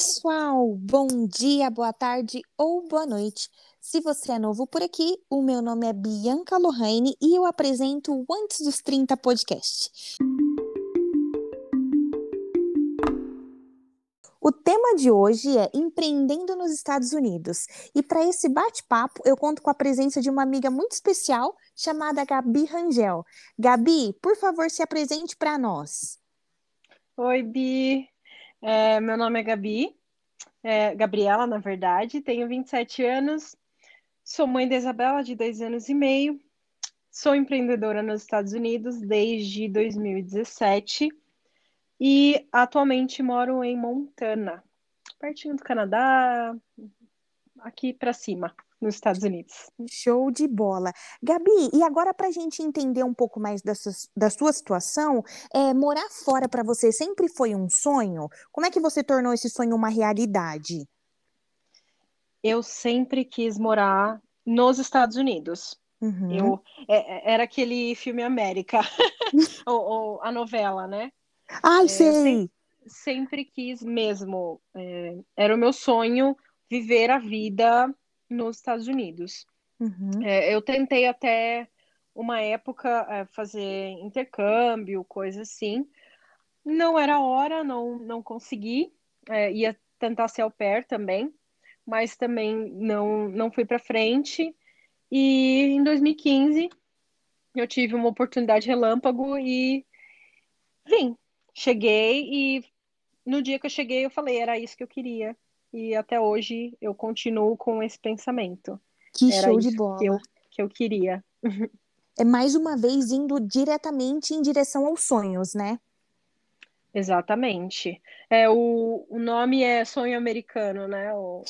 pessoal! Bom dia, boa tarde ou boa noite. Se você é novo por aqui, o meu nome é Bianca Lohane e eu apresento o Antes dos 30 podcast. O tema de hoje é empreendendo nos Estados Unidos. E para esse bate-papo, eu conto com a presença de uma amiga muito especial chamada Gabi Rangel. Gabi, por favor, se apresente para nós. Oi, Bi. É, meu nome é Gabi, é, Gabriela, na verdade, tenho 27 anos, sou mãe da Isabela, de dois anos e meio, sou empreendedora nos Estados Unidos desde 2017 e atualmente moro em Montana, pertinho do Canadá, aqui para cima nos Estados Unidos. Show de bola. Gabi, e agora para a gente entender um pouco mais da sua, da sua situação, é, morar fora para você sempre foi um sonho? Como é que você tornou esse sonho uma realidade? Eu sempre quis morar nos Estados Unidos. Uhum. Eu, é, é era aquele filme América, ou, ou, a novela, né? Ai, é, sei! Sempre, sempre, quis mesmo. É, era o meu sonho viver a vida nos Estados Unidos. Uhum. É, eu tentei até uma época é, fazer intercâmbio, coisa assim. Não era hora, não, não consegui. É, ia tentar ser au pair também, mas também não, não fui para frente. E em 2015 eu tive uma oportunidade relâmpago e vim. Cheguei e no dia que eu cheguei eu falei, era isso que eu queria e até hoje eu continuo com esse pensamento. Que Era show de bola. Que eu, que eu queria. É mais uma vez indo diretamente em direção aos sonhos, né? Exatamente. É, o, o nome é sonho americano, né? O,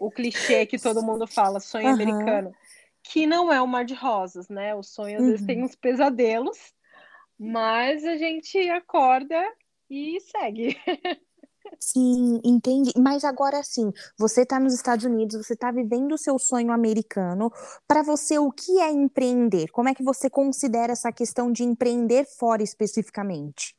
o clichê que todo mundo fala, sonho uhum. americano. Que não é um mar de rosas, né? O sonho às uhum. vezes tem uns pesadelos, mas a gente acorda e segue. Sim, entendi. Mas agora sim, você está nos Estados Unidos, você está vivendo o seu sonho americano. Para você, o que é empreender? Como é que você considera essa questão de empreender fora especificamente?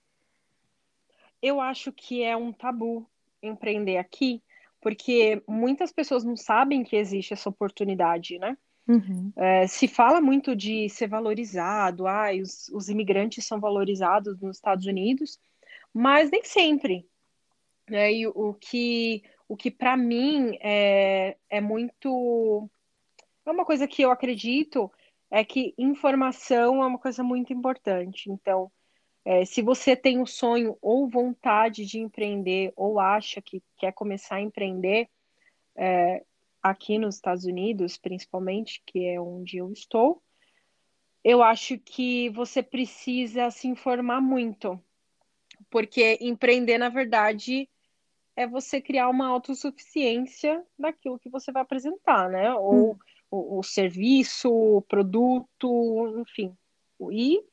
Eu acho que é um tabu empreender aqui, porque muitas pessoas não sabem que existe essa oportunidade, né? Uhum. É, se fala muito de ser valorizado, ah, os, os imigrantes são valorizados nos Estados Unidos, mas nem sempre. Né? E o que, o que para mim é, é muito. É uma coisa que eu acredito é que informação é uma coisa muito importante. Então, é, se você tem o sonho ou vontade de empreender, ou acha que quer começar a empreender, é, aqui nos Estados Unidos, principalmente, que é onde eu estou, eu acho que você precisa se informar muito. Porque empreender, na verdade, é você criar uma autossuficiência daquilo que você vai apresentar, né? Ou hum. o, o, serviço, o produto, enfim. E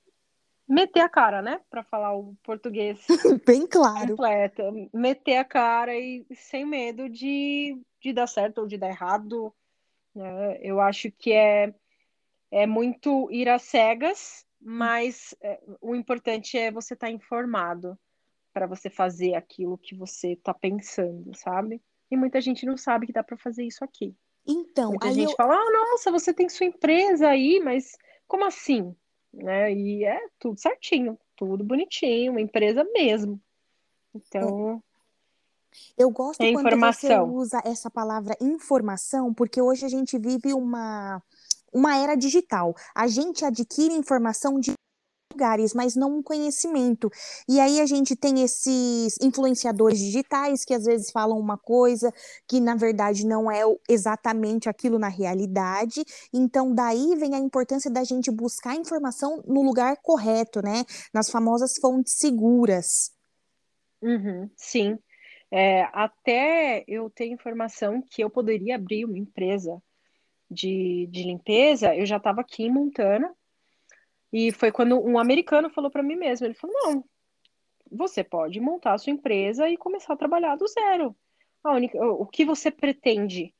meter a cara, né? Para falar o português bem claro. Completo. Meter a cara e sem medo de, de dar certo ou de dar errado. Né? Eu acho que é, é muito ir às cegas, mas é, o importante é você estar tá informado para você fazer aquilo que você está pensando, sabe? E muita gente não sabe que dá para fazer isso aqui. Então, muita gente eu... fala: "Ah, nossa, você tem sua empresa aí, mas como assim?" Né? E é tudo certinho, tudo bonitinho, uma empresa mesmo. Então, é. Eu gosto é quando você usa essa palavra informação, porque hoje a gente vive uma, uma era digital. A gente adquire informação de lugares, mas não um conhecimento. E aí a gente tem esses influenciadores digitais que às vezes falam uma coisa que na verdade não é exatamente aquilo na realidade. Então daí vem a importância da gente buscar informação no lugar correto, né? Nas famosas fontes seguras. Uhum, sim. É, até eu tenho informação que eu poderia abrir uma empresa de, de limpeza, eu já estava aqui em Montana, e foi quando um americano falou para mim mesmo, ele falou, não, você pode montar a sua empresa e começar a trabalhar do zero. A única, o que você pretende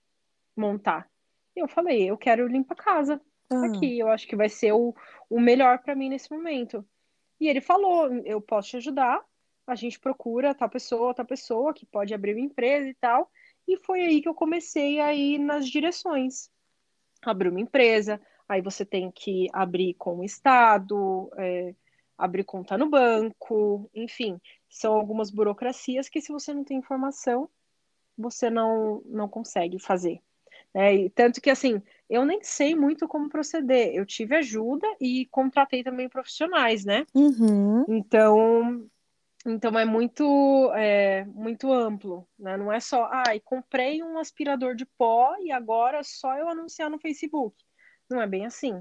montar? Eu falei, eu quero limpar casa ah. aqui, eu acho que vai ser o, o melhor para mim nesse momento. E ele falou, eu posso te ajudar, a gente procura tal pessoa, tal pessoa que pode abrir uma empresa e tal. E foi aí que eu comecei a ir nas direções. Abrir uma empresa, aí você tem que abrir com o Estado, é, abrir conta no banco, enfim, são algumas burocracias que se você não tem informação, você não, não consegue fazer. É, e tanto que, assim, eu nem sei muito como proceder. Eu tive ajuda e contratei também profissionais, né? Uhum. Então, então é muito, é, muito amplo, né? Não é só, ai, ah, comprei um aspirador de pó e agora é só eu anunciar no Facebook. Não é bem assim.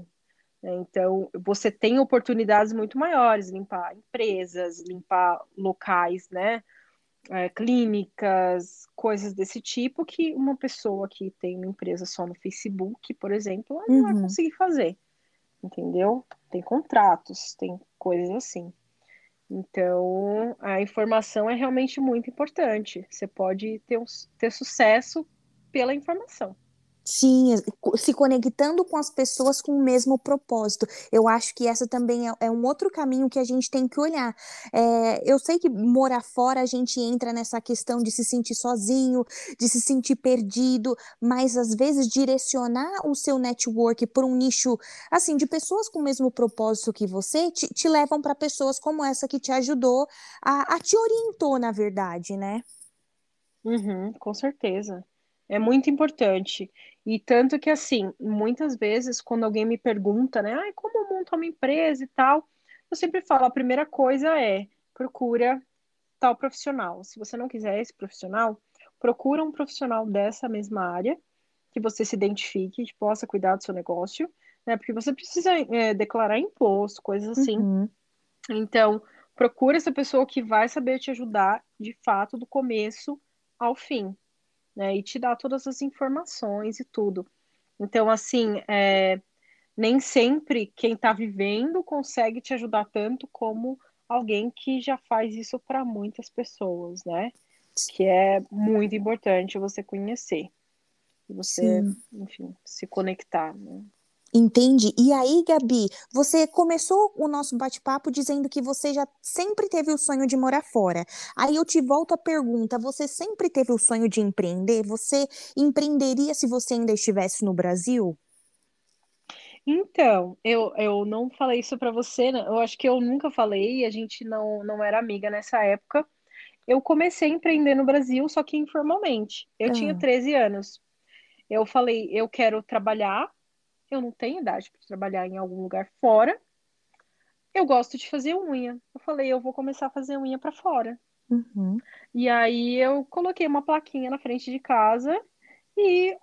Né? Então, você tem oportunidades muito maiores, limpar empresas, limpar locais, né? É, clínicas, coisas desse tipo, que uma pessoa que tem uma empresa só no Facebook, por exemplo, uhum. não vai uhum. conseguir fazer. Entendeu? Tem contratos, tem coisas assim. Então, a informação é realmente muito importante. Você pode ter, um, ter sucesso pela informação. Sim, se conectando com as pessoas com o mesmo propósito. Eu acho que essa também é, é um outro caminho que a gente tem que olhar. É, eu sei que morar fora a gente entra nessa questão de se sentir sozinho, de se sentir perdido, mas às vezes direcionar o seu network por um nicho assim de pessoas com o mesmo propósito que você te, te levam para pessoas como essa que te ajudou a, a te orientou, na verdade, né? Uhum, com certeza. É muito importante. E tanto que, assim, muitas vezes, quando alguém me pergunta, né, ah, como eu monto uma empresa e tal, eu sempre falo, a primeira coisa é, procura tal profissional. Se você não quiser esse profissional, procura um profissional dessa mesma área, que você se identifique, que possa cuidar do seu negócio, né, porque você precisa é, declarar imposto, coisas assim. Uhum. Então, procura essa pessoa que vai saber te ajudar, de fato, do começo ao fim né? E te dá todas as informações e tudo. Então, assim, é, nem sempre quem está vivendo consegue te ajudar tanto como alguém que já faz isso para muitas pessoas, né? Que é muito importante você conhecer. Você, Sim. enfim, se conectar, né? Entende? E aí, Gabi, você começou o nosso bate-papo dizendo que você já sempre teve o sonho de morar fora. Aí eu te volto a pergunta: você sempre teve o sonho de empreender? Você empreenderia se você ainda estivesse no Brasil? Então, eu, eu não falei isso para você, né? eu acho que eu nunca falei, a gente não, não era amiga nessa época. Eu comecei a empreender no Brasil, só que informalmente. Eu tinha 13 ah. anos. Eu falei, eu quero trabalhar eu não tenho idade para trabalhar em algum lugar fora. Eu gosto de fazer unha. Eu falei, eu vou começar a fazer unha para fora. Uhum. E aí eu coloquei uma plaquinha na frente de casa e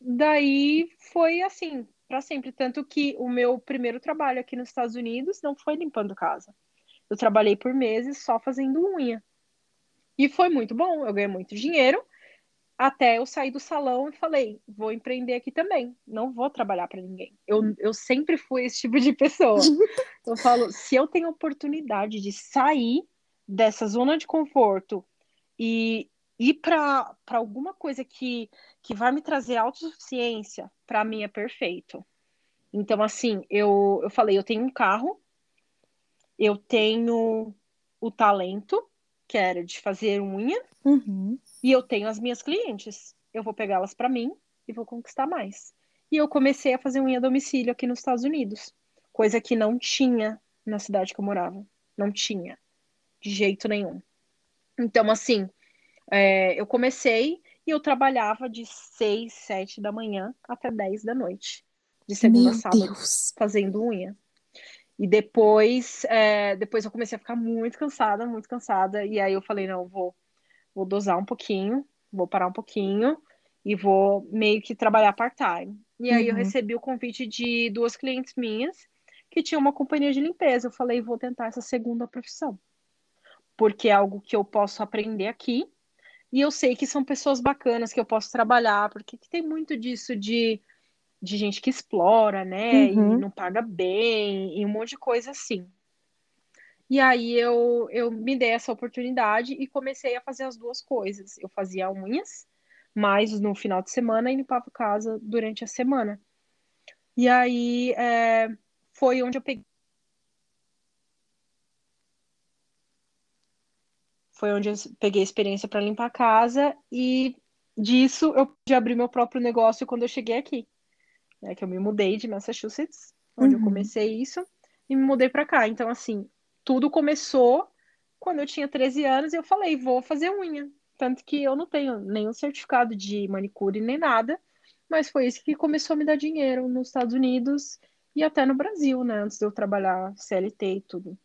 daí foi assim para sempre. Tanto que o meu primeiro trabalho aqui nos Estados Unidos não foi limpando casa. Eu trabalhei por meses só fazendo unha. E foi muito bom, eu ganhei muito dinheiro até eu sair do salão e falei, vou empreender aqui também, não vou trabalhar para ninguém. Eu, eu sempre fui esse tipo de pessoa. eu falo, se eu tenho oportunidade de sair dessa zona de conforto e ir para alguma coisa que, que vai me trazer autossuficiência, para mim é perfeito. Então, assim, eu, eu falei, eu tenho um carro, eu tenho o talento, que era de fazer unha, uhum. E eu tenho as minhas clientes. Eu vou pegá-las para mim e vou conquistar mais. E eu comecei a fazer unha a domicílio aqui nos Estados Unidos, coisa que não tinha na cidade que eu morava. Não tinha, de jeito nenhum. Então, assim, é, eu comecei e eu trabalhava de 6, 7 da manhã até 10 da noite, de segunda a sábado, Deus. fazendo unha. E depois, é, depois eu comecei a ficar muito cansada, muito cansada. E aí eu falei, não, vou vou dosar um pouquinho, vou parar um pouquinho e vou meio que trabalhar part-time. E aí uhum. eu recebi o convite de duas clientes minhas que tinham uma companhia de limpeza. Eu falei, vou tentar essa segunda profissão. Porque é algo que eu posso aprender aqui. E eu sei que são pessoas bacanas que eu posso trabalhar, porque tem muito disso de, de gente que explora, né? Uhum. E não paga bem, e um monte de coisa assim. E aí eu, eu me dei essa oportunidade e comecei a fazer as duas coisas. Eu fazia unhas, mais no final de semana e limpava casa durante a semana. E aí é, foi onde eu peguei foi onde eu peguei experiência para limpar a casa e disso eu pude abrir meu próprio negócio quando eu cheguei aqui. É que eu me mudei de Massachusetts, onde uhum. eu comecei isso, e me mudei para cá. Então, assim, tudo começou quando eu tinha 13 anos e eu falei, vou fazer unha. Tanto que eu não tenho nenhum certificado de manicure nem nada, mas foi isso que começou a me dar dinheiro nos Estados Unidos e até no Brasil, né? Antes de eu trabalhar CLT e tudo.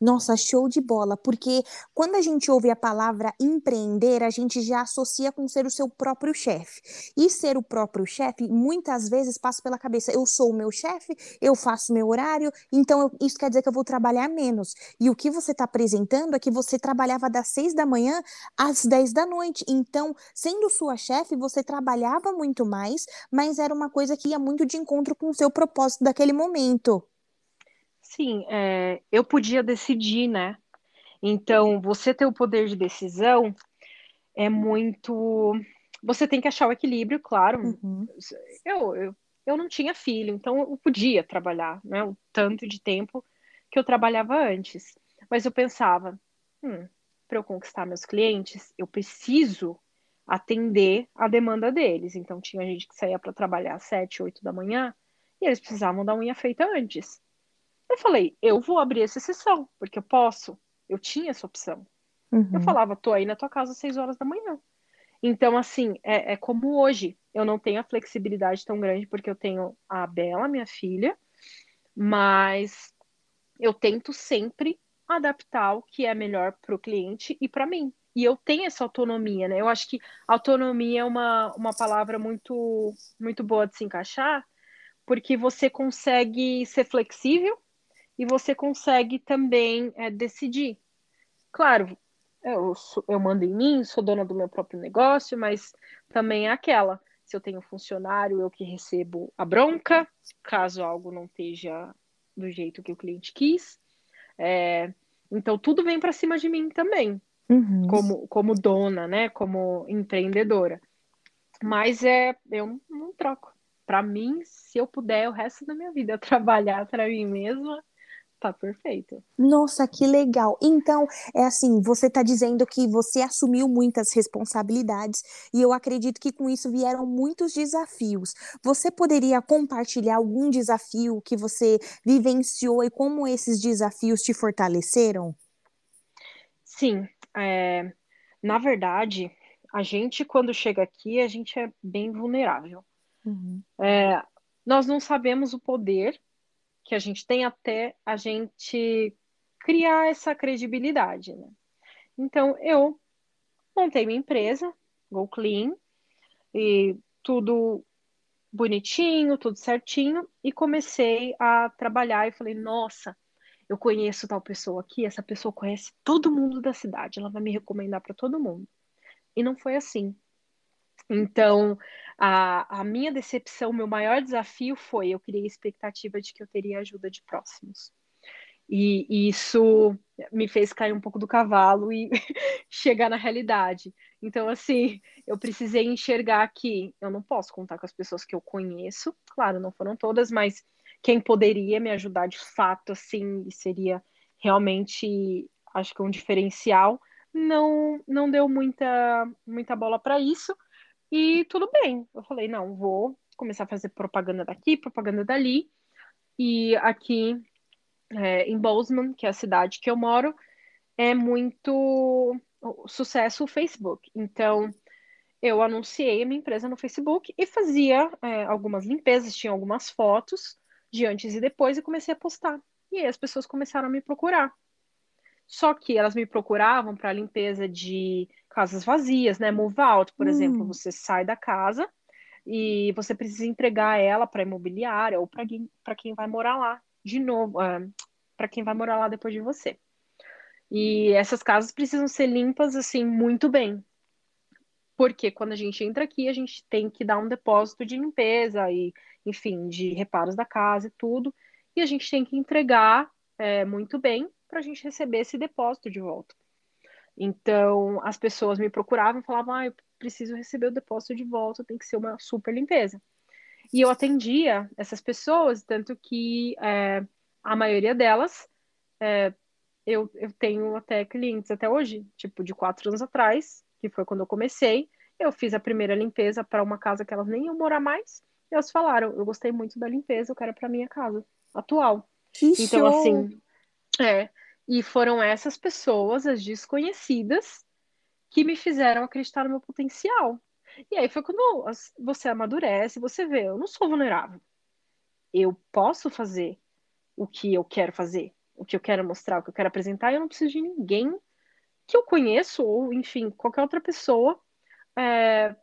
Nossa, show de bola, porque quando a gente ouve a palavra empreender, a gente já associa com ser o seu próprio chefe. E ser o próprio chefe, muitas vezes passa pela cabeça: eu sou o meu chefe, eu faço meu horário, então eu, isso quer dizer que eu vou trabalhar menos. E o que você está apresentando é que você trabalhava das seis da manhã às dez da noite. Então, sendo sua chefe, você trabalhava muito mais, mas era uma coisa que ia muito de encontro com o seu propósito daquele momento. Sim, é, eu podia decidir, né? Então, você ter o poder de decisão é muito. Você tem que achar o equilíbrio, claro. Uhum. Eu, eu, eu não tinha filho, então eu podia trabalhar, né? O tanto de tempo que eu trabalhava antes. Mas eu pensava, hum, para eu conquistar meus clientes, eu preciso atender a demanda deles. Então, tinha gente que saía para trabalhar às sete, oito da manhã e eles precisavam da unha feita antes. Eu falei, eu vou abrir essa sessão, porque eu posso. Eu tinha essa opção. Uhum. Eu falava, tô aí na tua casa às seis horas da manhã. Então, assim, é, é, como hoje. Eu não tenho a flexibilidade tão grande, porque eu tenho a Bela, minha filha, mas eu tento sempre adaptar o que é melhor para o cliente e para mim. E eu tenho essa autonomia, né? Eu acho que autonomia é uma, uma palavra muito, muito boa de se encaixar, porque você consegue ser flexível e você consegue também é, decidir. Claro, eu, sou, eu mando em mim, sou dona do meu próprio negócio, mas também é aquela. Se eu tenho funcionário, eu que recebo a bronca, caso algo não esteja do jeito que o cliente quis. É, então, tudo vem para cima de mim também, uhum. como, como dona, né? Como empreendedora. Mas é, eu não, não troco. Para mim, se eu puder o resto da minha vida trabalhar para mim mesma, Tá perfeito. Nossa, que legal. Então, é assim, você está dizendo que você assumiu muitas responsabilidades e eu acredito que com isso vieram muitos desafios. Você poderia compartilhar algum desafio que você vivenciou e como esses desafios te fortaleceram? Sim, é, na verdade, a gente quando chega aqui, a gente é bem vulnerável. Uhum. É, nós não sabemos o poder que a gente tem até a gente criar essa credibilidade, né? Então, eu montei minha empresa, Go Clean, e tudo bonitinho, tudo certinho, e comecei a trabalhar e falei, nossa, eu conheço tal pessoa aqui, essa pessoa conhece todo mundo da cidade, ela vai me recomendar para todo mundo. E não foi assim. Então, a, a minha decepção, meu maior desafio foi eu criei a expectativa de que eu teria ajuda de próximos. E, e isso me fez cair um pouco do cavalo e chegar na realidade. Então, assim, eu precisei enxergar que eu não posso contar com as pessoas que eu conheço. Claro, não foram todas, mas quem poderia me ajudar de fato, assim, seria realmente, acho que um diferencial, não não deu muita muita bola para isso. E tudo bem. Eu falei, não, vou começar a fazer propaganda daqui, propaganda dali. E aqui é, em Bozeman, que é a cidade que eu moro, é muito sucesso o Facebook. Então, eu anunciei a minha empresa no Facebook e fazia é, algumas limpezas, tinha algumas fotos de antes e depois e comecei a postar. E aí as pessoas começaram a me procurar. Só que elas me procuravam para limpeza de casas vazias, né? Move out, por hum. exemplo, você sai da casa e você precisa entregar ela para imobiliária ou para quem, quem vai morar lá de novo, uh, ah, para quem vai morar lá depois de você. E essas casas precisam ser limpas assim muito bem. Porque quando a gente entra aqui, a gente tem que dar um depósito de limpeza e, enfim, de reparos da casa e tudo. E a gente tem que entregar é, muito bem para a gente receber esse depósito de volta. Então, as pessoas me procuravam e falavam: ah, eu preciso receber o depósito de volta, tem que ser uma super limpeza. E eu atendia essas pessoas, tanto que é, a maioria delas é, eu, eu tenho até clientes até hoje, tipo, de quatro anos atrás, que foi quando eu comecei. Eu fiz a primeira limpeza para uma casa que elas nem iam morar mais. E elas falaram: eu gostei muito da limpeza, eu quero para minha casa atual. Que então, show. assim, é. E foram essas pessoas, as desconhecidas, que me fizeram acreditar no meu potencial. E aí foi quando você amadurece, você vê, eu não sou vulnerável. Eu posso fazer o que eu quero fazer, o que eu quero mostrar, o que eu quero apresentar, e eu não preciso de ninguém que eu conheço, ou enfim, qualquer outra pessoa, é,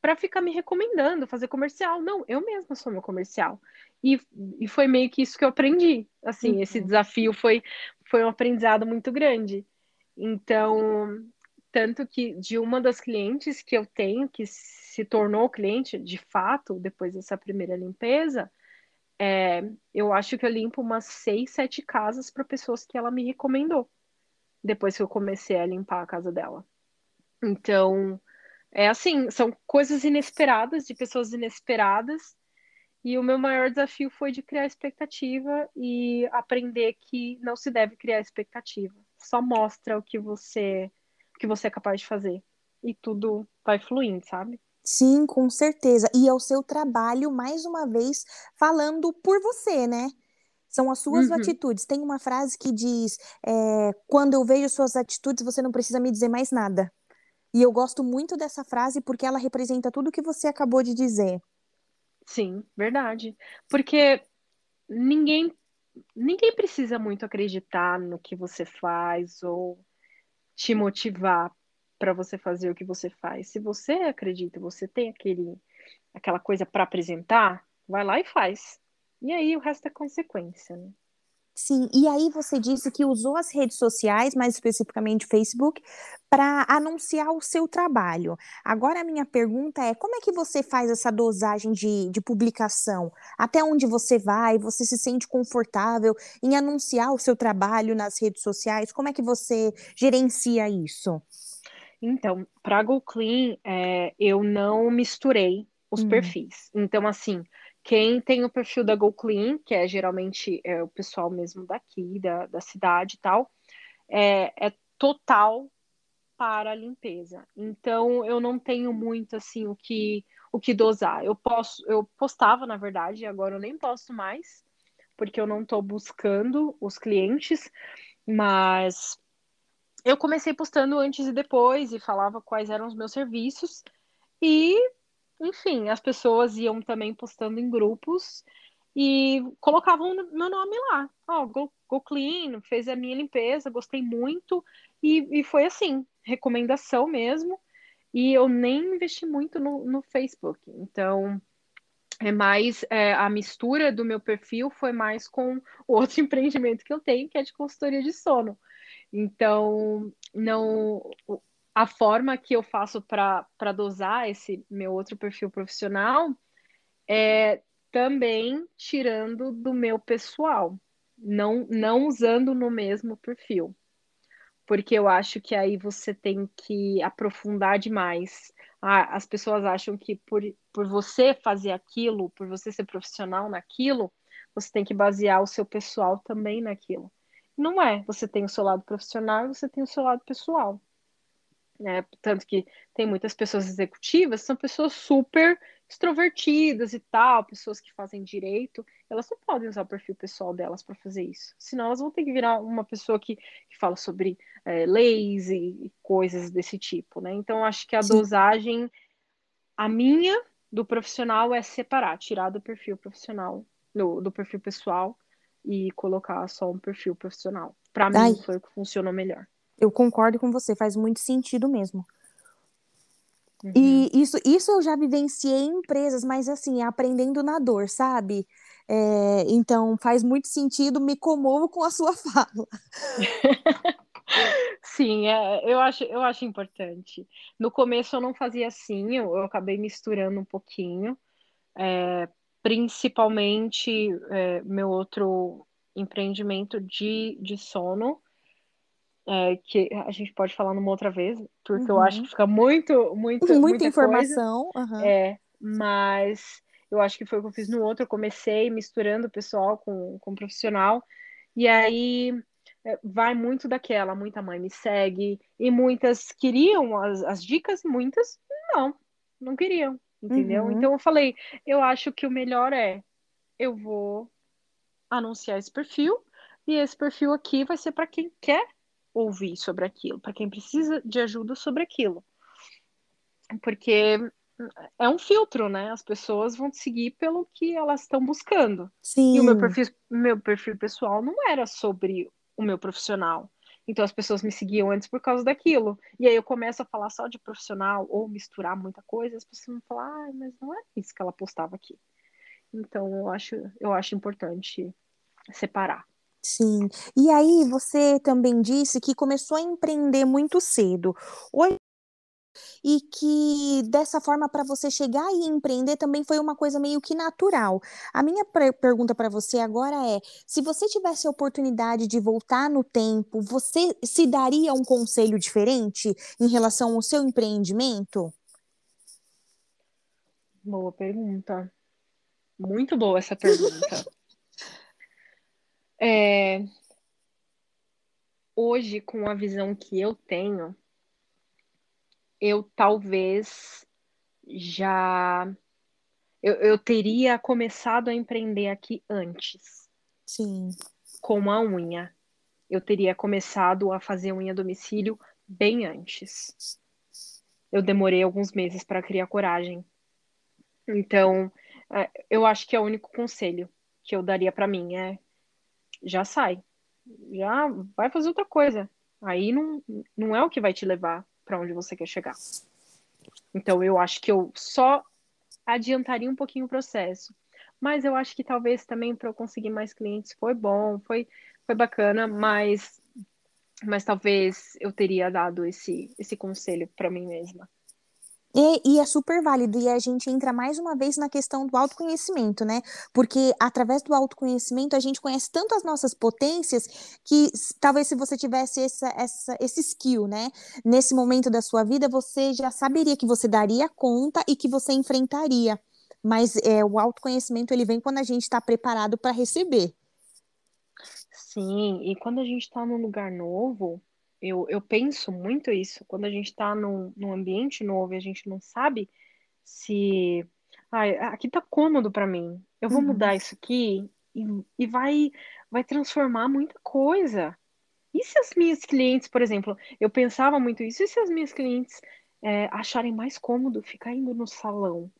para ficar me recomendando, fazer comercial. Não, eu mesma sou meu comercial. E, e foi meio que isso que eu aprendi. Assim, uhum. esse desafio foi, foi um aprendizado muito grande. Então, tanto que de uma das clientes que eu tenho, que se tornou cliente de fato, depois dessa primeira limpeza, é, eu acho que eu limpo umas seis, sete casas para pessoas que ela me recomendou, depois que eu comecei a limpar a casa dela. Então, é assim, são coisas inesperadas, de pessoas inesperadas, e o meu maior desafio foi de criar expectativa e aprender que não se deve criar expectativa. Só mostra o que você, o que você é capaz de fazer. E tudo vai fluindo, sabe? Sim, com certeza. E é o seu trabalho, mais uma vez, falando por você, né? São as suas uhum. atitudes. Tem uma frase que diz: é, quando eu vejo suas atitudes, você não precisa me dizer mais nada. E eu gosto muito dessa frase porque ela representa tudo o que você acabou de dizer. Sim, verdade. Porque ninguém ninguém precisa muito acreditar no que você faz ou te motivar para você fazer o que você faz. Se você acredita, você tem aquele aquela coisa para apresentar, vai lá e faz. E aí o resto é consequência, né? Sim, e aí você disse que usou as redes sociais, mais especificamente Facebook, para anunciar o seu trabalho. Agora a minha pergunta é: como é que você faz essa dosagem de, de publicação? Até onde você vai? Você se sente confortável em anunciar o seu trabalho nas redes sociais? Como é que você gerencia isso? Então, para a GoClean, é, eu não misturei os hum. perfis. Então, assim, quem tem o perfil da GoClean, que é geralmente é, o pessoal mesmo daqui, da, da cidade e tal, é, é total para a limpeza. Então eu não tenho muito assim o que o que dosar. Eu posso, eu postava na verdade, agora eu nem posto mais, porque eu não estou buscando os clientes, mas eu comecei postando antes e depois e falava quais eram os meus serviços e enfim, as pessoas iam também postando em grupos e colocavam meu nome lá. Ó, oh, go, go Clean, fez a minha limpeza, gostei muito. E, e foi assim, recomendação mesmo. E eu nem investi muito no, no Facebook. Então, é mais é, a mistura do meu perfil foi mais com outro empreendimento que eu tenho, que é de consultoria de sono. Então, não a forma que eu faço para dosar esse meu outro perfil profissional é também tirando do meu pessoal, não, não usando no mesmo perfil. Porque eu acho que aí você tem que aprofundar demais. Ah, as pessoas acham que por, por você fazer aquilo, por você ser profissional naquilo, você tem que basear o seu pessoal também naquilo. Não é. Você tem o seu lado profissional e você tem o seu lado pessoal né? Tanto que tem muitas pessoas executivas, são pessoas super extrovertidas e tal, pessoas que fazem direito, elas não podem usar o perfil pessoal delas para fazer isso. Senão elas vão ter que virar uma pessoa que, que fala sobre é, leis e, e, coisas desse tipo, né? Então acho que a Sim. dosagem, a minha do profissional é separar, tirar do perfil profissional, do, do perfil pessoal e colocar só um perfil profissional. Para mim foi o que funcionou melhor. Eu concordo com você, faz muito sentido mesmo. Uhum. E isso, isso eu já vivenciei em empresas, mas assim, aprendendo na dor, sabe? É, então faz muito sentido, me comovo com a sua fala. Sim, é, eu, acho, eu acho importante. No começo eu não fazia assim, eu, eu acabei misturando um pouquinho, é, principalmente é, meu outro empreendimento de, de sono é, que a gente pode falar numa outra vez, porque uhum. eu acho que fica muito, muito muita, muita informação. Uhum. É, mas eu acho que foi o que eu fiz no outro. Eu comecei misturando o pessoal com, com o profissional, e aí é, vai muito daquela, muita mãe me segue, e muitas queriam as, as dicas, muitas não, não queriam, entendeu? Uhum. Então eu falei, eu acho que o melhor é, eu vou anunciar esse perfil, e esse perfil aqui vai ser para quem quer ouvir sobre aquilo, para quem precisa de ajuda sobre aquilo. Porque é um filtro, né? As pessoas vão te seguir pelo que elas estão buscando. Sim. E o meu perfil, meu perfil pessoal não era sobre o meu profissional. Então as pessoas me seguiam antes por causa daquilo. E aí eu começo a falar só de profissional ou misturar muita coisa, as pessoas vão falar, ah, mas não é isso que ela postava aqui. Então eu acho, eu acho importante separar. Sim. E aí você também disse que começou a empreender muito cedo. Hoje e que dessa forma para você chegar e empreender também foi uma coisa meio que natural. A minha pergunta para você agora é: se você tivesse a oportunidade de voltar no tempo, você se daria um conselho diferente em relação ao seu empreendimento? Boa pergunta. Muito boa essa pergunta. É... Hoje, com a visão que eu tenho, eu talvez já eu, eu teria começado a empreender aqui antes. Sim. Com a unha. Eu teria começado a fazer unha a domicílio bem antes. Eu demorei alguns meses para criar coragem. Então, é, eu acho que é o único conselho que eu daria para mim é já sai. Já vai fazer outra coisa. Aí não, não é o que vai te levar para onde você quer chegar. Então, eu acho que eu só adiantaria um pouquinho o processo. Mas eu acho que talvez também para eu conseguir mais clientes foi bom, foi, foi bacana, mas, mas talvez eu teria dado esse, esse conselho para mim mesma. E, e, é super válido, e a gente entra mais uma vez na questão do autoconhecimento, né? Porque através do autoconhecimento a gente conhece tanto as nossas potências que talvez se você tivesse essa, essa, esse skill, né? Nesse momento da sua vida, você já saberia que você daria conta e que você enfrentaria. Mas é, o autoconhecimento ele vem quando a gente está preparado para receber. Sim, e quando a gente está num lugar novo, eu, eu penso muito isso. Quando a gente está num, num ambiente novo e a gente não sabe se. Ah, aqui tá cômodo para mim. Eu vou uhum. mudar isso aqui e, e vai, vai transformar muita coisa. E se as minhas clientes, por exemplo, eu pensava muito isso, e se as minhas clientes é, acharem mais cômodo ficar indo no salão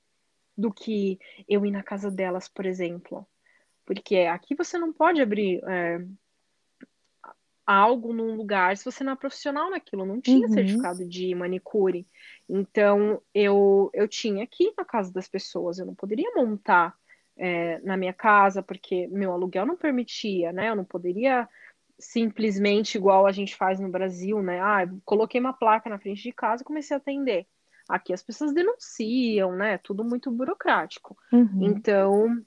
do que eu ir na casa delas, por exemplo? Porque aqui você não pode abrir é, algo num lugar se você não é profissional naquilo. Não tinha uhum. certificado de manicure. Então, eu, eu tinha aqui na casa das pessoas. Eu não poderia montar é, na minha casa, porque meu aluguel não permitia, né? Eu não poderia simplesmente igual a gente faz no Brasil, né? Ah, coloquei uma placa na frente de casa e comecei a atender. Aqui as pessoas denunciam, né? Tudo muito burocrático. Uhum. Então,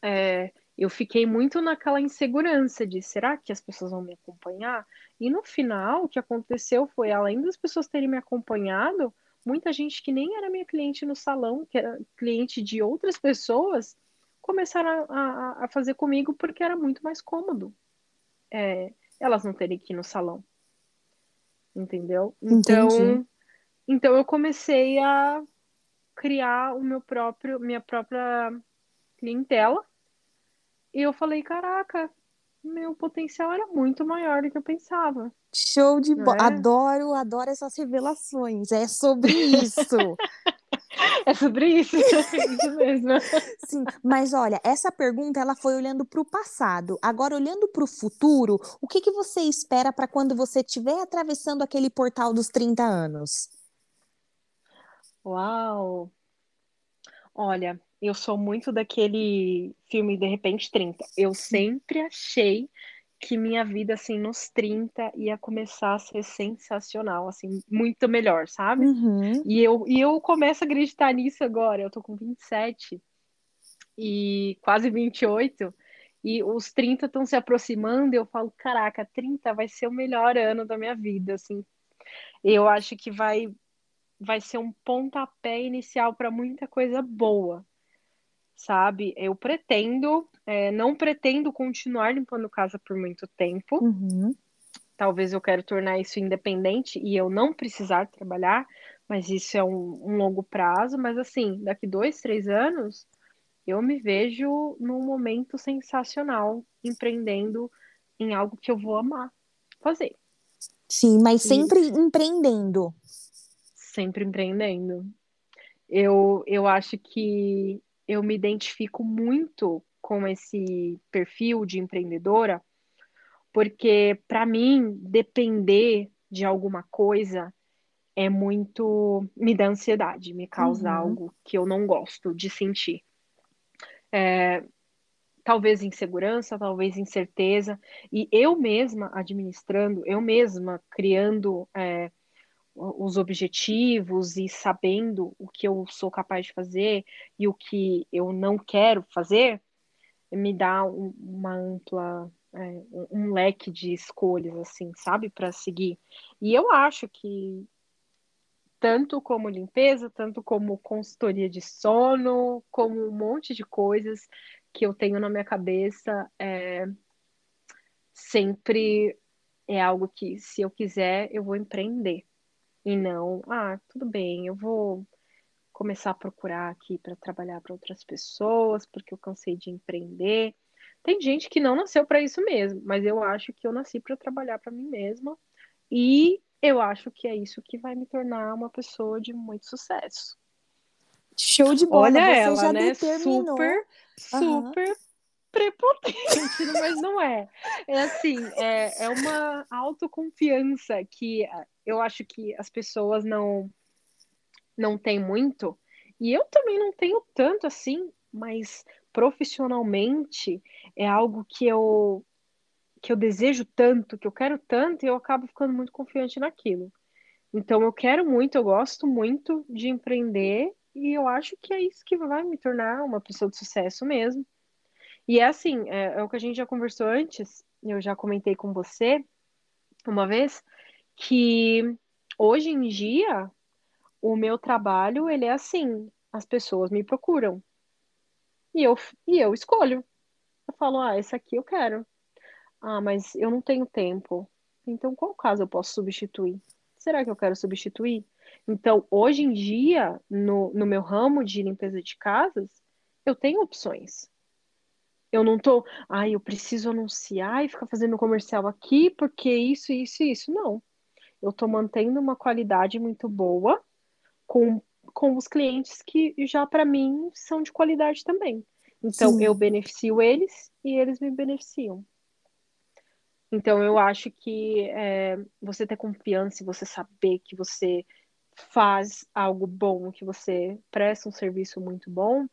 é, eu fiquei muito naquela insegurança de será que as pessoas vão me acompanhar? E no final, o que aconteceu foi, além das pessoas terem me acompanhado, muita gente que nem era minha cliente no salão, que era cliente de outras pessoas, começaram a, a, a fazer comigo porque era muito mais cômodo é, elas não terem que ir no salão. Entendeu? Então, Entendi. então eu comecei a criar o meu próprio, minha própria clientela e eu falei, caraca, meu potencial era muito maior do que eu pensava. Show de bola. É? Adoro, adoro essas revelações. É sobre isso. é sobre isso, é isso mesmo. Sim, mas olha, essa pergunta ela foi olhando para o passado. Agora, olhando para o futuro, o que, que você espera para quando você estiver atravessando aquele portal dos 30 anos? Uau! Olha, eu sou muito daquele filme De repente 30. Eu sempre achei que minha vida, assim, nos 30 ia começar a ser sensacional, assim, muito melhor, sabe? Uhum. E, eu, e eu começo a acreditar nisso agora. Eu tô com 27 e quase 28, e os 30 estão se aproximando, e eu falo, caraca, 30 vai ser o melhor ano da minha vida, assim. Eu acho que vai vai ser um pontapé inicial para muita coisa boa sabe? Eu pretendo É, não pretendo continuar limpando casa por muito tempo. Uhum. Talvez eu quero tornar isso independente e eu não precisar trabalhar, mas isso é um, um longo prazo. Mas assim, daqui dois, três anos, eu me vejo num momento sensacional, empreendendo em algo que eu vou amar fazer. Sim, mas sempre e... empreendendo. Sempre empreendendo. Eu, eu acho que eu me identifico muito com esse perfil de empreendedora, porque para mim depender de alguma coisa é muito me dá ansiedade, me causa uhum. algo que eu não gosto de sentir. É, talvez insegurança, talvez incerteza, e eu mesma administrando, eu mesma criando é, os objetivos e sabendo o que eu sou capaz de fazer e o que eu não quero fazer, me dá um, uma ampla é, um leque de escolhas assim, sabe, para seguir. E eu acho que tanto como limpeza, tanto como consultoria de sono, como um monte de coisas que eu tenho na minha cabeça, é, sempre é algo que, se eu quiser, eu vou empreender. E não, ah, tudo bem, eu vou começar a procurar aqui para trabalhar para outras pessoas, porque eu cansei de empreender. Tem gente que não nasceu para isso mesmo, mas eu acho que eu nasci para trabalhar para mim mesma e eu acho que é isso que vai me tornar uma pessoa de muito sucesso. Show de bola, Olha ela, né? Determinou. Super, super uhum. Prepotente, mas não é. É assim, é, é uma autoconfiança que eu acho que as pessoas não não têm muito, e eu também não tenho tanto assim, mas profissionalmente é algo que eu que eu desejo tanto, que eu quero tanto, e eu acabo ficando muito confiante naquilo. Então eu quero muito, eu gosto muito de empreender, e eu acho que é isso que vai me tornar uma pessoa de sucesso mesmo. E é assim, é, é o que a gente já conversou antes, eu já comentei com você uma vez, que hoje em dia o meu trabalho ele é assim, as pessoas me procuram e eu e eu escolho. Eu falo, ah, esse aqui eu quero. Ah, mas eu não tenho tempo. Então, qual caso eu posso substituir? Será que eu quero substituir? Então, hoje em dia, no, no meu ramo de limpeza de casas, eu tenho opções. Eu não tô, ai, eu preciso anunciar e ficar fazendo comercial aqui, porque isso, isso e isso. Não eu estou mantendo uma qualidade muito boa com, com os clientes que já para mim são de qualidade também. Então Sim. eu beneficio eles e eles me beneficiam. Então eu acho que é, você ter confiança e você saber que você faz algo bom, que você presta um serviço muito bom,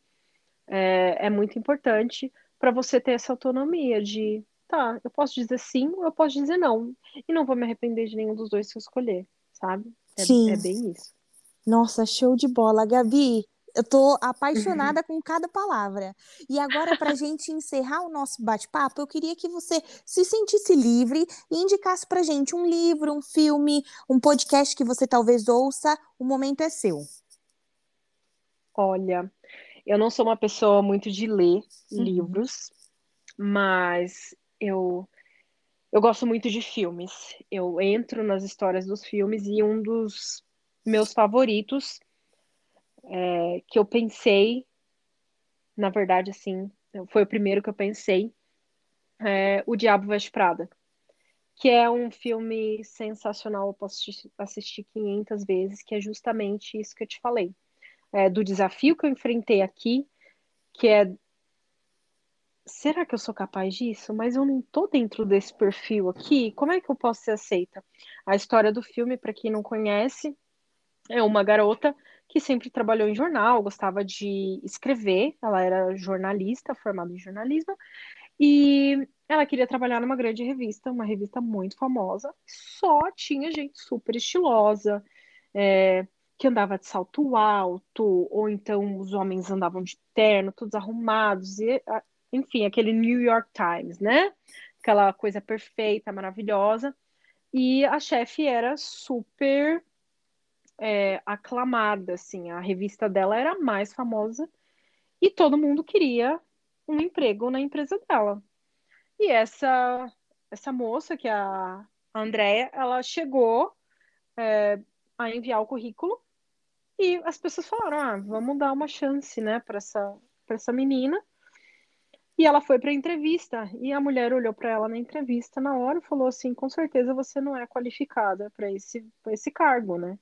é, é muito importante para você ter essa autonomia de tá, eu posso dizer sim ou eu posso dizer não. E não vou me arrepender de nenhum dos dois se eu escolher, sabe? É, sim. é bem isso. Nossa, show de bola. Gabi, eu tô apaixonada com cada palavra. E agora, para a gente encerrar o nosso bate-papo, eu queria que você se sentisse livre e indicasse para gente um livro, um filme, um podcast que você talvez ouça. O momento é seu. Olha, eu não sou uma pessoa muito de ler uhum. livros, mas eu eu gosto muito de filmes. Eu entro nas histórias dos filmes e um dos meus favoritos é, que eu pensei, na verdade, assim, foi o primeiro que eu pensei, é O Diabo Veste Prada, que é um filme sensacional, eu posso assistir 500 vezes, que é justamente isso que eu te falei, é, do desafio que eu enfrentei aqui, que é será que eu sou capaz disso? Mas eu não tô dentro desse perfil aqui. Como é que eu posso ser aceita? A história do filme, para quem não conhece, é uma garota que sempre trabalhou em jornal, gostava de escrever, ela era jornalista, formada em jornalismo, e ela queria trabalhar numa grande revista, uma revista muito famosa, só tinha gente super estilosa, é, que andava de salto alto, ou então os homens andavam de terno, todos arrumados, e enfim, aquele New York Times, né? Aquela coisa perfeita, maravilhosa. E a chefe era super é, aclamada, assim, a revista dela era a mais famosa e todo mundo queria um emprego na empresa dela. E essa essa moça, que é a Andrea, ela chegou é, a enviar o currículo e as pessoas falaram: ah, vamos dar uma chance, né, para essa, essa menina. E ela foi para a entrevista e a mulher olhou para ela na entrevista na hora e falou assim: com certeza você não é qualificada para esse, esse cargo, né?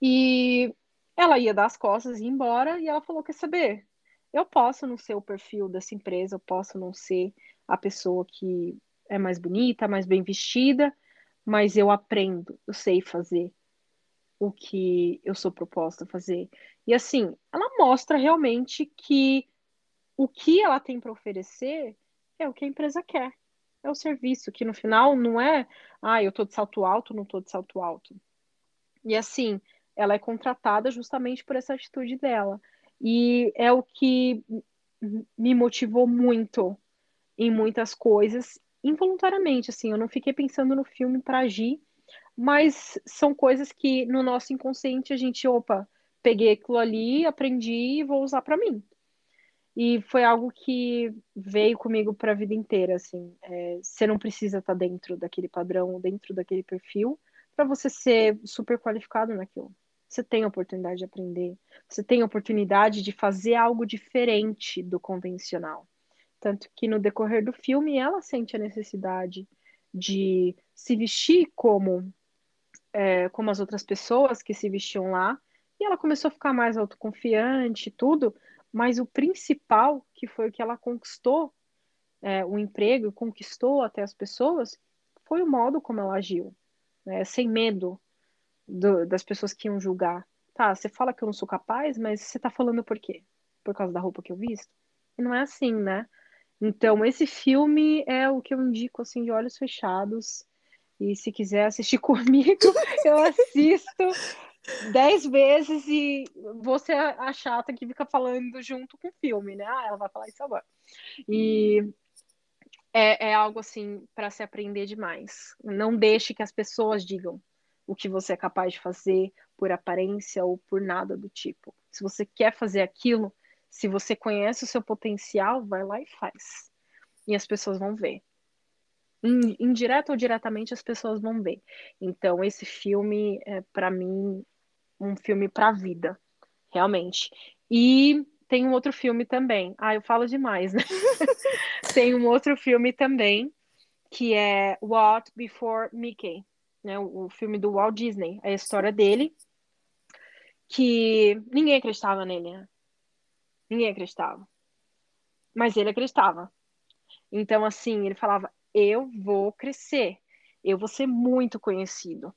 E ela ia dar as costas e ir embora e ela falou: quer saber? Eu posso não ser o perfil dessa empresa, eu posso não ser a pessoa que é mais bonita, mais bem vestida, mas eu aprendo, eu sei fazer o que eu sou proposta a fazer. E assim, ela mostra realmente que o que ela tem para oferecer é o que a empresa quer. É o serviço, que no final não é, ah, eu tô de salto alto, não tô de salto alto. E assim, ela é contratada justamente por essa atitude dela. E é o que me motivou muito em muitas coisas, involuntariamente, assim, eu não fiquei pensando no filme para agir, mas são coisas que no nosso inconsciente a gente, opa, peguei aquilo ali, aprendi e vou usar para mim. E foi algo que veio comigo para a vida inteira, assim. É, você não precisa estar tá dentro daquele padrão, dentro daquele perfil, para você ser super qualificado naquilo. Você tem a oportunidade de aprender, você tem a oportunidade de fazer algo diferente do convencional. Tanto que no decorrer do filme ela sente a necessidade de se vestir como, é, como as outras pessoas que se vestiam lá. E ela começou a ficar mais autoconfiante tudo, mas o principal, que foi o que ela conquistou, é, o emprego, conquistou até as pessoas, foi o modo como ela agiu, né? sem medo do, das pessoas que iam julgar. Tá, você fala que eu não sou capaz, mas você tá falando por quê? Por causa da roupa que eu visto? E não é assim, né? Então, esse filme é o que eu indico, assim, de olhos fechados. E se quiser assistir comigo, eu assisto dez vezes e você é a chata que fica falando junto com o filme, né? Ah, ela vai falar isso agora. E é, é algo, assim, para se aprender demais. Não deixe que as pessoas digam o que você é capaz de fazer por aparência ou por nada do tipo. Se você quer fazer aquilo, se você conhece o seu potencial, vai lá e faz. E as pessoas vão ver. Indireto ou diretamente, as pessoas vão ver. Então, esse filme é, para mim, um filme para a vida, realmente. E tem um outro filme também. Ah, eu falo demais, né? tem um outro filme também, que é What Before Mickey, né? O, o filme do Walt Disney, a história dele, que ninguém acreditava nele, né? Ninguém acreditava. Mas ele acreditava. Então, assim, ele falava: eu vou crescer, eu vou ser muito conhecido,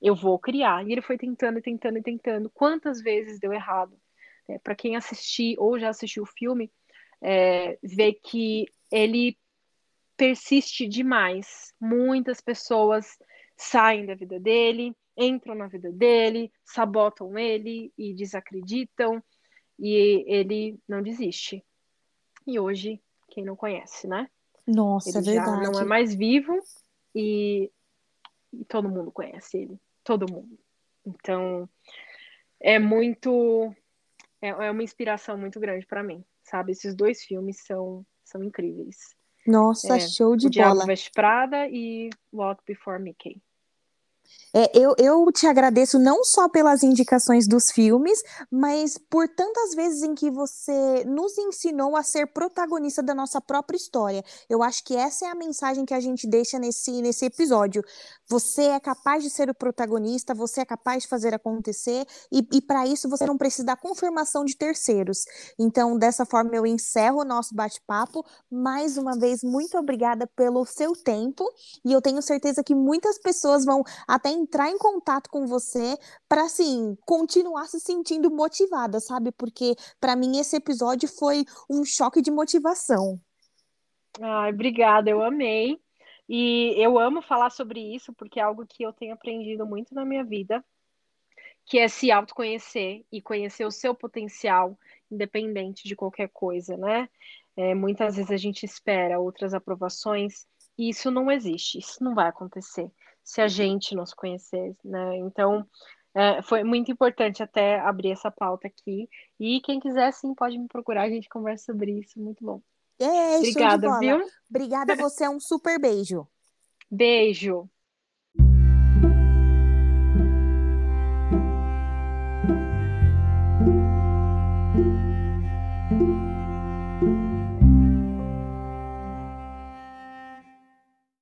eu vou criar. E ele foi tentando, tentando, tentando. Quantas vezes deu errado? É, Para quem assistiu ou já assistiu o filme, é, vê que ele persiste demais. Muitas pessoas saem da vida dele, entram na vida dele, sabotam ele e desacreditam e ele não desiste. E hoje, quem não conhece, né? Nossa, ele é verdade. já não é mais vivo e, e todo mundo conhece ele. Todo mundo. Então, é muito. É, é uma inspiração muito grande para mim, sabe? Esses dois filmes são, são incríveis. Nossa, é, show de o bola. Diabo Veste Prada e Walk Before Mickey. É, eu, eu te agradeço não só pelas indicações dos filmes, mas por tantas vezes em que você nos ensinou a ser protagonista da nossa própria história. Eu acho que essa é a mensagem que a gente deixa nesse, nesse episódio. Você é capaz de ser o protagonista, você é capaz de fazer acontecer, e, e para isso você não precisa da confirmação de terceiros. Então, dessa forma, eu encerro o nosso bate-papo. Mais uma vez, muito obrigada pelo seu tempo, e eu tenho certeza que muitas pessoas vão até entrar em contato com você para assim continuar se sentindo motivada, sabe? Porque para mim esse episódio foi um choque de motivação. Ai, obrigada, eu amei. E eu amo falar sobre isso porque é algo que eu tenho aprendido muito na minha vida, que é se autoconhecer e conhecer o seu potencial, independente de qualquer coisa, né? É, muitas vezes a gente espera outras aprovações e isso não existe, isso não vai acontecer se a gente não se conhecer, né? Então, é, foi muito importante até abrir essa pauta aqui. E quem quiser, sim, pode me procurar, a gente conversa sobre isso, muito bom. É, Obrigada, viu? Obrigada, você é um super beijo. Beijo.